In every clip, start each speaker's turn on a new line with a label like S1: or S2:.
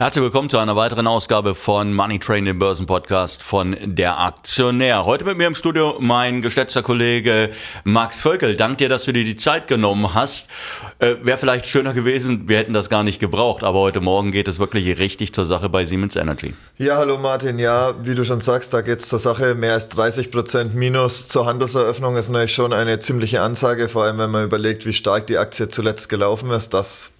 S1: Herzlich willkommen zu einer weiteren Ausgabe von Money Train, dem Börsenpodcast von der Aktionär. Heute mit mir im Studio mein geschätzter Kollege Max Völkel. Dank dir, dass du dir die Zeit genommen hast. Äh, Wäre vielleicht schöner gewesen, wir hätten das gar nicht gebraucht, aber heute Morgen geht es wirklich richtig zur Sache bei Siemens Energy.
S2: Ja, hallo Martin. Ja, wie du schon sagst, da geht es zur Sache. Mehr als 30 Prozent Minus zur Handelseröffnung ist natürlich schon eine ziemliche Ansage, vor allem wenn man überlegt, wie stark die Aktie zuletzt gelaufen ist. Das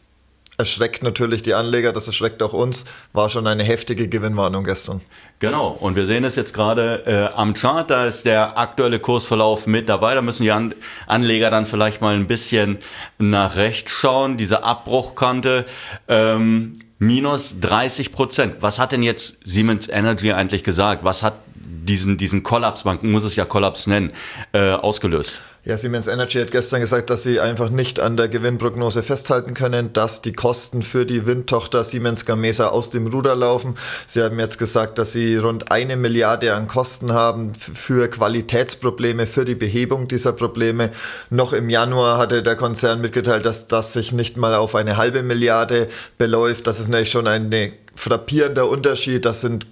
S2: erschreckt natürlich die Anleger, das erschreckt auch uns. War schon eine heftige Gewinnwarnung gestern.
S1: Genau, und wir sehen es jetzt gerade äh, am Chart, da ist der aktuelle Kursverlauf mit dabei. Da müssen die An Anleger dann vielleicht mal ein bisschen nach rechts schauen. Diese Abbruchkante. Ähm, minus 30 Prozent. Was hat denn jetzt Siemens Energy eigentlich gesagt? Was hat diesen, diesen Kollaps, man muss es ja Kollaps nennen, äh, ausgelöst?
S2: Ja, Siemens Energy hat gestern gesagt, dass sie einfach nicht an der Gewinnprognose festhalten können, dass die Kosten für die Windtochter Siemens Gamesa aus dem Ruder laufen. Sie haben jetzt gesagt, dass sie rund eine Milliarde an Kosten haben für Qualitätsprobleme, für die Behebung dieser Probleme. Noch im Januar hatte der Konzern mitgeteilt, dass das sich nicht mal auf eine halbe Milliarde beläuft. Das ist natürlich schon ein frappierender Unterschied. Das sind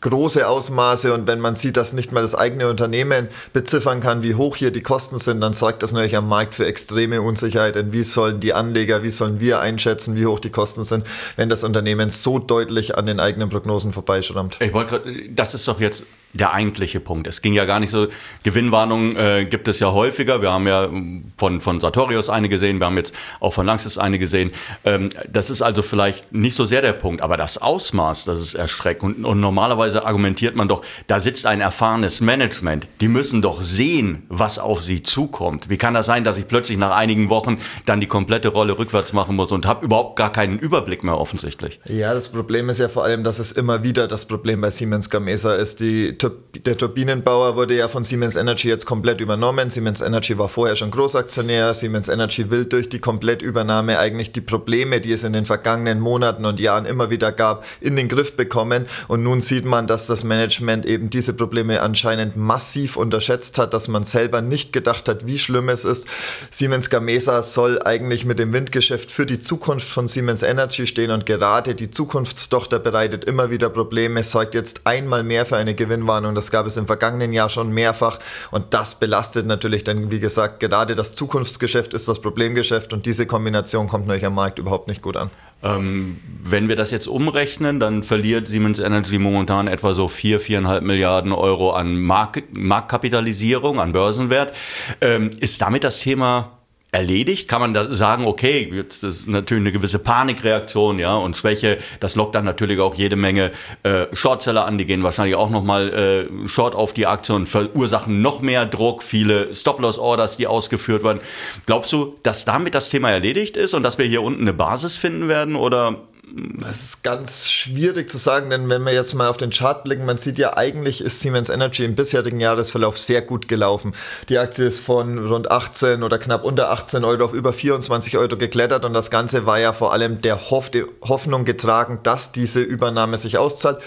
S2: große Ausmaße und wenn man sieht, dass nicht mal das eigene Unternehmen beziffern kann, wie hoch hier die Kosten sind, dann sorgt das natürlich am Markt für extreme Unsicherheit. Denn wie sollen die Anleger, wie sollen wir einschätzen, wie hoch die Kosten sind, wenn das Unternehmen so deutlich an den eigenen Prognosen vorbeischrammt?
S1: Ich wollte das ist doch jetzt der eigentliche Punkt. Es ging ja gar nicht so, Gewinnwarnungen äh, gibt es ja häufiger. Wir haben ja von, von Sartorius eine gesehen, wir haben jetzt auch von Langsys eine gesehen. Ähm, das ist also vielleicht nicht so sehr der Punkt, aber das Ausmaß, das ist erschreckend. Und, und normalerweise argumentiert man doch, da sitzt ein erfahrenes Management. Die müssen doch sehen, was auf sie zukommt. Wie kann das sein, dass ich plötzlich nach einigen Wochen dann die komplette Rolle rückwärts machen muss und habe überhaupt gar keinen Überblick mehr offensichtlich?
S2: Ja, das Problem ist ja vor allem, dass es immer wieder das Problem bei Siemens Gamesa ist. Die der Turbinenbauer wurde ja von Siemens Energy jetzt komplett übernommen. Siemens Energy war vorher schon Großaktionär. Siemens Energy will durch die Komplettübernahme eigentlich die Probleme, die es in den vergangenen Monaten und Jahren immer wieder gab, in den Griff bekommen. Und nun sieht man, dass das Management eben diese Probleme anscheinend massiv unterschätzt hat, dass man selber nicht gedacht hat, wie schlimm es ist. Siemens Gamesa soll eigentlich mit dem Windgeschäft für die Zukunft von Siemens Energy stehen und gerade die Zukunftstochter bereitet immer wieder Probleme, sorgt jetzt einmal mehr für eine Gewinnwarnung. Das gab es im vergangenen Jahr schon mehrfach und das belastet natürlich dann, wie gesagt, gerade das Zukunftsgeschäft ist das Problemgeschäft und diese Kombination kommt natürlich am Markt überhaupt nicht gut an.
S1: Ähm, wenn wir das jetzt umrechnen, dann verliert Siemens Energy momentan etwa so 4, 4,5 Milliarden Euro an Mark Marktkapitalisierung, an Börsenwert. Ähm, ist damit das Thema erledigt? Kann man da sagen, okay, jetzt ist natürlich eine gewisse Panikreaktion, ja, und Schwäche, das lockt dann natürlich auch jede Menge äh, Shortseller an, die gehen wahrscheinlich auch nochmal äh, Short auf die Aktie und verursachen noch mehr Druck, viele Stop-Loss-Orders, die ausgeführt werden. Glaubst du, dass damit das Thema erledigt ist und dass wir hier unten eine Basis finden werden oder
S2: das ist ganz schwierig zu sagen, denn wenn wir jetzt mal auf den Chart blicken, man sieht ja eigentlich ist Siemens Energy im bisherigen Jahresverlauf sehr gut gelaufen. Die Aktie ist von rund 18 oder knapp unter 18 Euro auf über 24 Euro geklettert und das Ganze war ja vor allem der Hoff Hoffnung getragen, dass diese Übernahme sich auszahlt.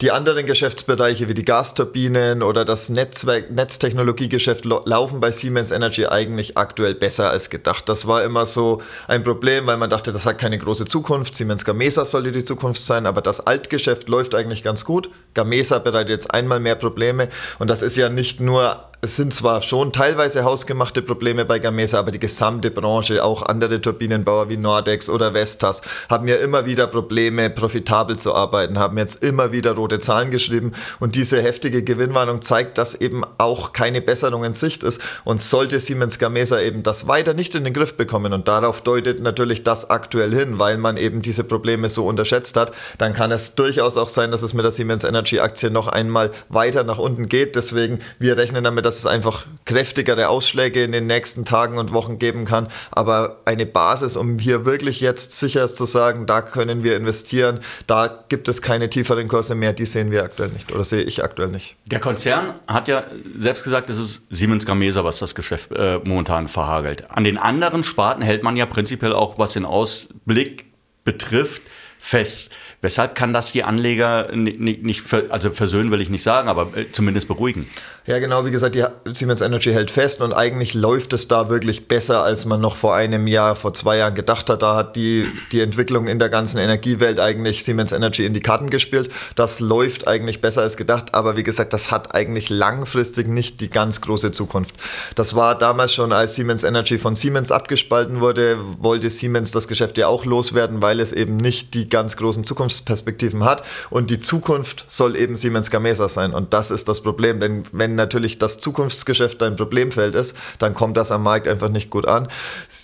S2: Die anderen Geschäftsbereiche wie die Gasturbinen oder das Netzwerk, Netztechnologiegeschäft laufen bei Siemens Energy eigentlich aktuell besser als gedacht. Das war immer so ein Problem, weil man dachte, das hat keine große Zukunft. Siemens Gamesa Gamesa sollte die Zukunft sein, aber das Altgeschäft läuft eigentlich ganz gut. Gamesa bereitet jetzt einmal mehr Probleme und das ist ja nicht nur es sind zwar schon teilweise hausgemachte Probleme bei Gamesa, aber die gesamte Branche, auch andere Turbinenbauer wie Nordex oder Vestas, haben ja immer wieder Probleme, profitabel zu arbeiten, haben jetzt immer wieder rote Zahlen geschrieben und diese heftige Gewinnwarnung zeigt, dass eben auch keine Besserung in Sicht ist und sollte Siemens Gamesa eben das weiter nicht in den Griff bekommen und darauf deutet natürlich das aktuell hin, weil man eben diese Probleme so unterschätzt hat, dann kann es durchaus auch sein, dass es mit der Siemens Energy Aktie noch einmal weiter nach unten geht. Deswegen, wir rechnen damit, dass dass es einfach kräftigere Ausschläge in den nächsten Tagen und Wochen geben kann. Aber eine Basis, um hier wirklich jetzt sicher zu sagen, da können wir investieren, da gibt es keine tieferen Kurse mehr, die sehen wir aktuell nicht oder sehe ich aktuell nicht.
S1: Der Konzern hat ja selbst gesagt, es ist Siemens Gamesa, was das Geschäft äh, momentan verhagelt. An den anderen Sparten hält man ja prinzipiell auch, was den Ausblick betrifft, fest. Weshalb kann das die Anleger nicht, nicht also versöhnen will ich nicht sagen, aber äh, zumindest beruhigen?
S2: Ja, genau, wie gesagt, die Siemens Energy hält fest und eigentlich läuft es da wirklich besser, als man noch vor einem Jahr, vor zwei Jahren gedacht hat. Da hat die, die Entwicklung in der ganzen Energiewelt eigentlich Siemens Energy in die Karten gespielt. Das läuft eigentlich besser als gedacht, aber wie gesagt, das hat eigentlich langfristig nicht die ganz große Zukunft. Das war damals schon, als Siemens Energy von Siemens abgespalten wurde, wollte Siemens das Geschäft ja auch loswerden, weil es eben nicht die ganz großen Zukunftsperspektiven hat. Und die Zukunft soll eben Siemens Gamesa sein. Und das ist das Problem. Denn wenn natürlich das Zukunftsgeschäft ein Problemfeld ist, dann kommt das am Markt einfach nicht gut an.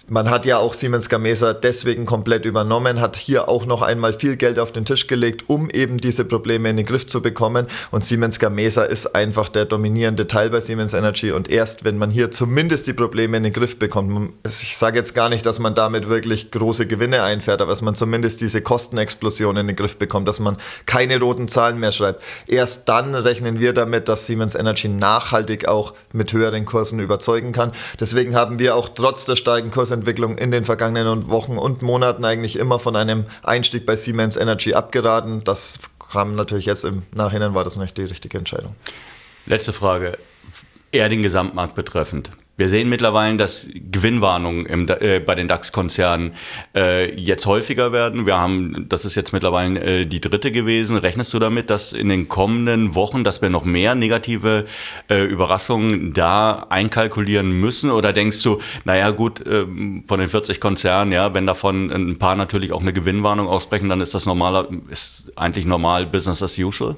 S2: Man hat ja auch Siemens Gamesa deswegen komplett übernommen, hat hier auch noch einmal viel Geld auf den Tisch gelegt, um eben diese Probleme in den Griff zu bekommen. Und Siemens Gamesa ist einfach der dominierende Teil bei Siemens Energy. Und erst wenn man hier zumindest die Probleme in den Griff bekommt, ich sage jetzt gar nicht, dass man damit wirklich große Gewinne einfährt, aber dass man zumindest diese Kosten Kostenexplosion in den Griff bekommt, dass man keine roten Zahlen mehr schreibt. Erst dann rechnen wir damit, dass Siemens Energy nachhaltig auch mit höheren Kursen überzeugen kann. Deswegen haben wir auch trotz der starken Kursentwicklung in den vergangenen Wochen und Monaten eigentlich immer von einem Einstieg bei Siemens Energy abgeraten. Das kam natürlich jetzt im Nachhinein, war das nicht die richtige Entscheidung.
S1: Letzte Frage, eher den Gesamtmarkt betreffend. Wir sehen mittlerweile, dass Gewinnwarnungen im, äh, bei den DAX-Konzernen äh, jetzt häufiger werden. Wir haben, das ist jetzt mittlerweile äh, die dritte gewesen. Rechnest du damit, dass in den kommenden Wochen, dass wir noch mehr negative äh, Überraschungen da einkalkulieren müssen? Oder denkst du, naja gut, äh, von den 40 Konzernen, ja, wenn davon ein paar natürlich auch eine Gewinnwarnung aussprechen, dann ist das normaler, ist eigentlich normal Business as usual?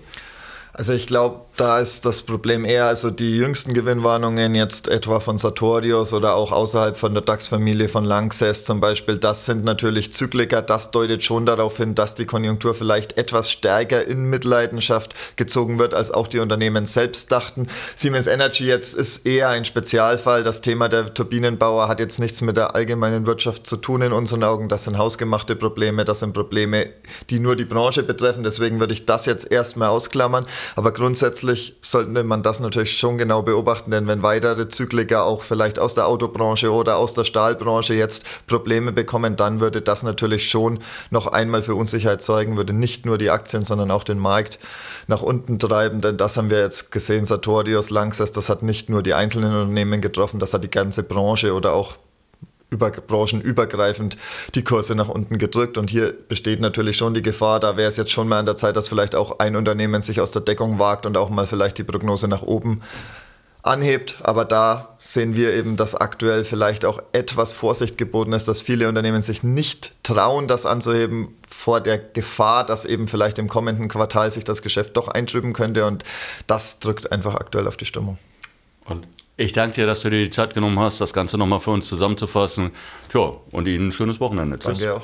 S2: Also ich glaube, da ist das Problem eher, also die jüngsten Gewinnwarnungen jetzt etwa von Sartorius oder auch außerhalb von der DAX-Familie von Lanxess zum Beispiel, das sind natürlich Zykliker. Das deutet schon darauf hin, dass die Konjunktur vielleicht etwas stärker in Mitleidenschaft gezogen wird, als auch die Unternehmen selbst dachten. Siemens Energy jetzt ist eher ein Spezialfall. Das Thema der Turbinenbauer hat jetzt nichts mit der allgemeinen Wirtschaft zu tun in unseren Augen. Das sind hausgemachte Probleme, das sind Probleme, die nur die Branche betreffen. Deswegen würde ich das jetzt erstmal ausklammern. Aber grundsätzlich sollte man das natürlich schon genau beobachten, denn wenn weitere Zykliker auch vielleicht aus der Autobranche oder aus der Stahlbranche jetzt Probleme bekommen, dann würde das natürlich schon noch einmal für Unsicherheit zeugen, würde nicht nur die Aktien, sondern auch den Markt nach unten treiben, denn das haben wir jetzt gesehen, Sartorius, Lanxess, das hat nicht nur die einzelnen Unternehmen getroffen, das hat die ganze Branche oder auch über branchenübergreifend die Kurse nach unten gedrückt. Und hier besteht natürlich schon die Gefahr, da wäre es jetzt schon mal an der Zeit, dass vielleicht auch ein Unternehmen sich aus der Deckung wagt und auch mal vielleicht die Prognose nach oben anhebt. Aber da sehen wir eben, dass aktuell vielleicht auch etwas Vorsicht geboten ist, dass viele Unternehmen sich nicht trauen, das anzuheben vor der Gefahr, dass eben vielleicht im kommenden Quartal sich das Geschäft doch eintrüben könnte. Und das drückt einfach aktuell auf die Stimmung.
S1: Und ich danke dir, dass du dir die Zeit genommen hast, das Ganze nochmal für uns zusammenzufassen. Tja, und Ihnen ein schönes Wochenende.
S2: Tschüss. Danke auch.